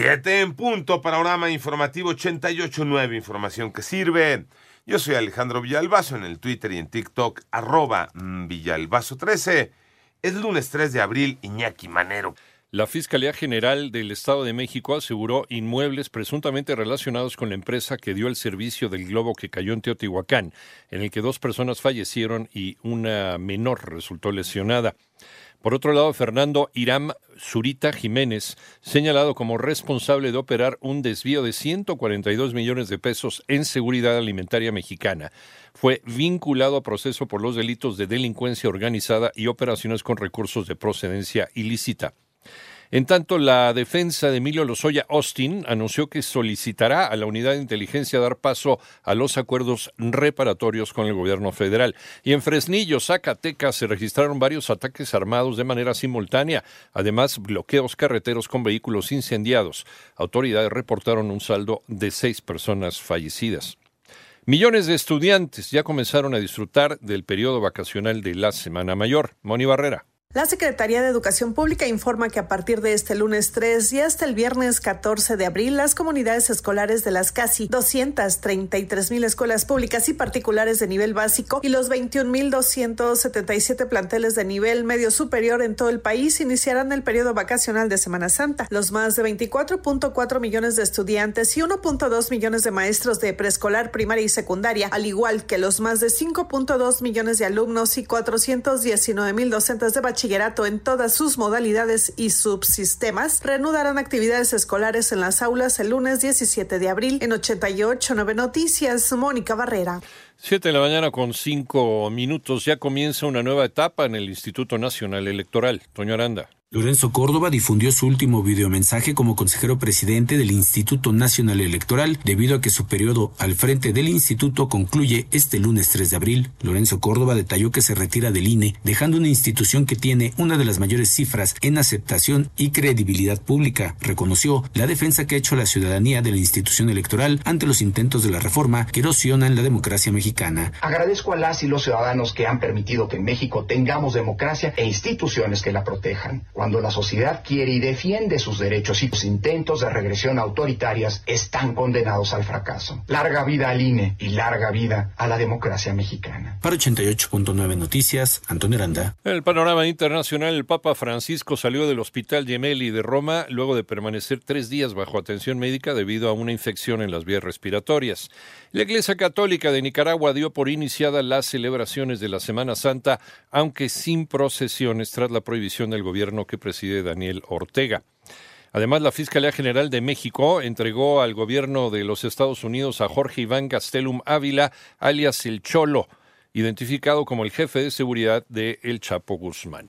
Siete en punto, panorama informativo 88.9, información que sirve. Yo soy Alejandro Villalbazo en el Twitter y en TikTok, arroba Villalbazo13. Es lunes 3 de abril, Iñaki Manero. La Fiscalía General del Estado de México aseguró inmuebles presuntamente relacionados con la empresa que dio el servicio del globo que cayó en Teotihuacán, en el que dos personas fallecieron y una menor resultó lesionada. Por otro lado, Fernando Iram Zurita Jiménez, señalado como responsable de operar un desvío de 142 millones de pesos en seguridad alimentaria mexicana, fue vinculado a proceso por los delitos de delincuencia organizada y operaciones con recursos de procedencia ilícita. En tanto, la defensa de Emilio Lozoya Austin anunció que solicitará a la unidad de inteligencia dar paso a los acuerdos reparatorios con el gobierno federal. Y en Fresnillo, Zacatecas, se registraron varios ataques armados de manera simultánea, además bloqueos carreteros con vehículos incendiados. Autoridades reportaron un saldo de seis personas fallecidas. Millones de estudiantes ya comenzaron a disfrutar del periodo vacacional de la Semana Mayor. Moni Barrera. La Secretaría de Educación Pública informa que a partir de este lunes 3 y hasta el viernes 14 de abril, las comunidades escolares de las casi 233 mil escuelas públicas y particulares de nivel básico y los 21.277 planteles de nivel medio superior en todo el país iniciarán el periodo vacacional de Semana Santa. Los más de 24.4 millones de estudiantes y 1.2 millones de maestros de preescolar, primaria y secundaria, al igual que los más de 5.2 millones de alumnos y 419 mil docentes de bachillerato, bachillerato en todas sus modalidades y subsistemas reanudarán actividades escolares en las aulas el lunes 17 de abril en 88.9 Noticias. Mónica Barrera. Siete de la mañana con cinco minutos. Ya comienza una nueva etapa en el Instituto Nacional Electoral. Toño Aranda. Lorenzo Córdoba difundió su último videomensaje como consejero presidente del Instituto Nacional Electoral, debido a que su periodo al frente del instituto concluye este lunes 3 de abril. Lorenzo Córdoba detalló que se retira del INE, dejando una institución que tiene una de las mayores cifras en aceptación y credibilidad pública. Reconoció la defensa que ha hecho la ciudadanía de la institución electoral ante los intentos de la reforma que erosionan la democracia mexicana. Agradezco a las y los ciudadanos que han permitido que en México tengamos democracia e instituciones que la protejan cuando la sociedad quiere y defiende sus derechos y sus intentos de regresión autoritarias están condenados al fracaso. Larga vida al INE y larga vida a la democracia mexicana. Para 88.9 Noticias, Antonio Aranda. En el panorama internacional, el Papa Francisco salió del Hospital Gemelli de Roma luego de permanecer tres días bajo atención médica debido a una infección en las vías respiratorias. La Iglesia Católica de Nicaragua dio por iniciada las celebraciones de la Semana Santa, aunque sin procesiones tras la prohibición del gobierno que preside Daniel Ortega. Además, la Fiscalía General de México entregó al gobierno de los Estados Unidos a Jorge Iván Gastelum Ávila, alias El Cholo, identificado como el jefe de seguridad de El Chapo Guzmán.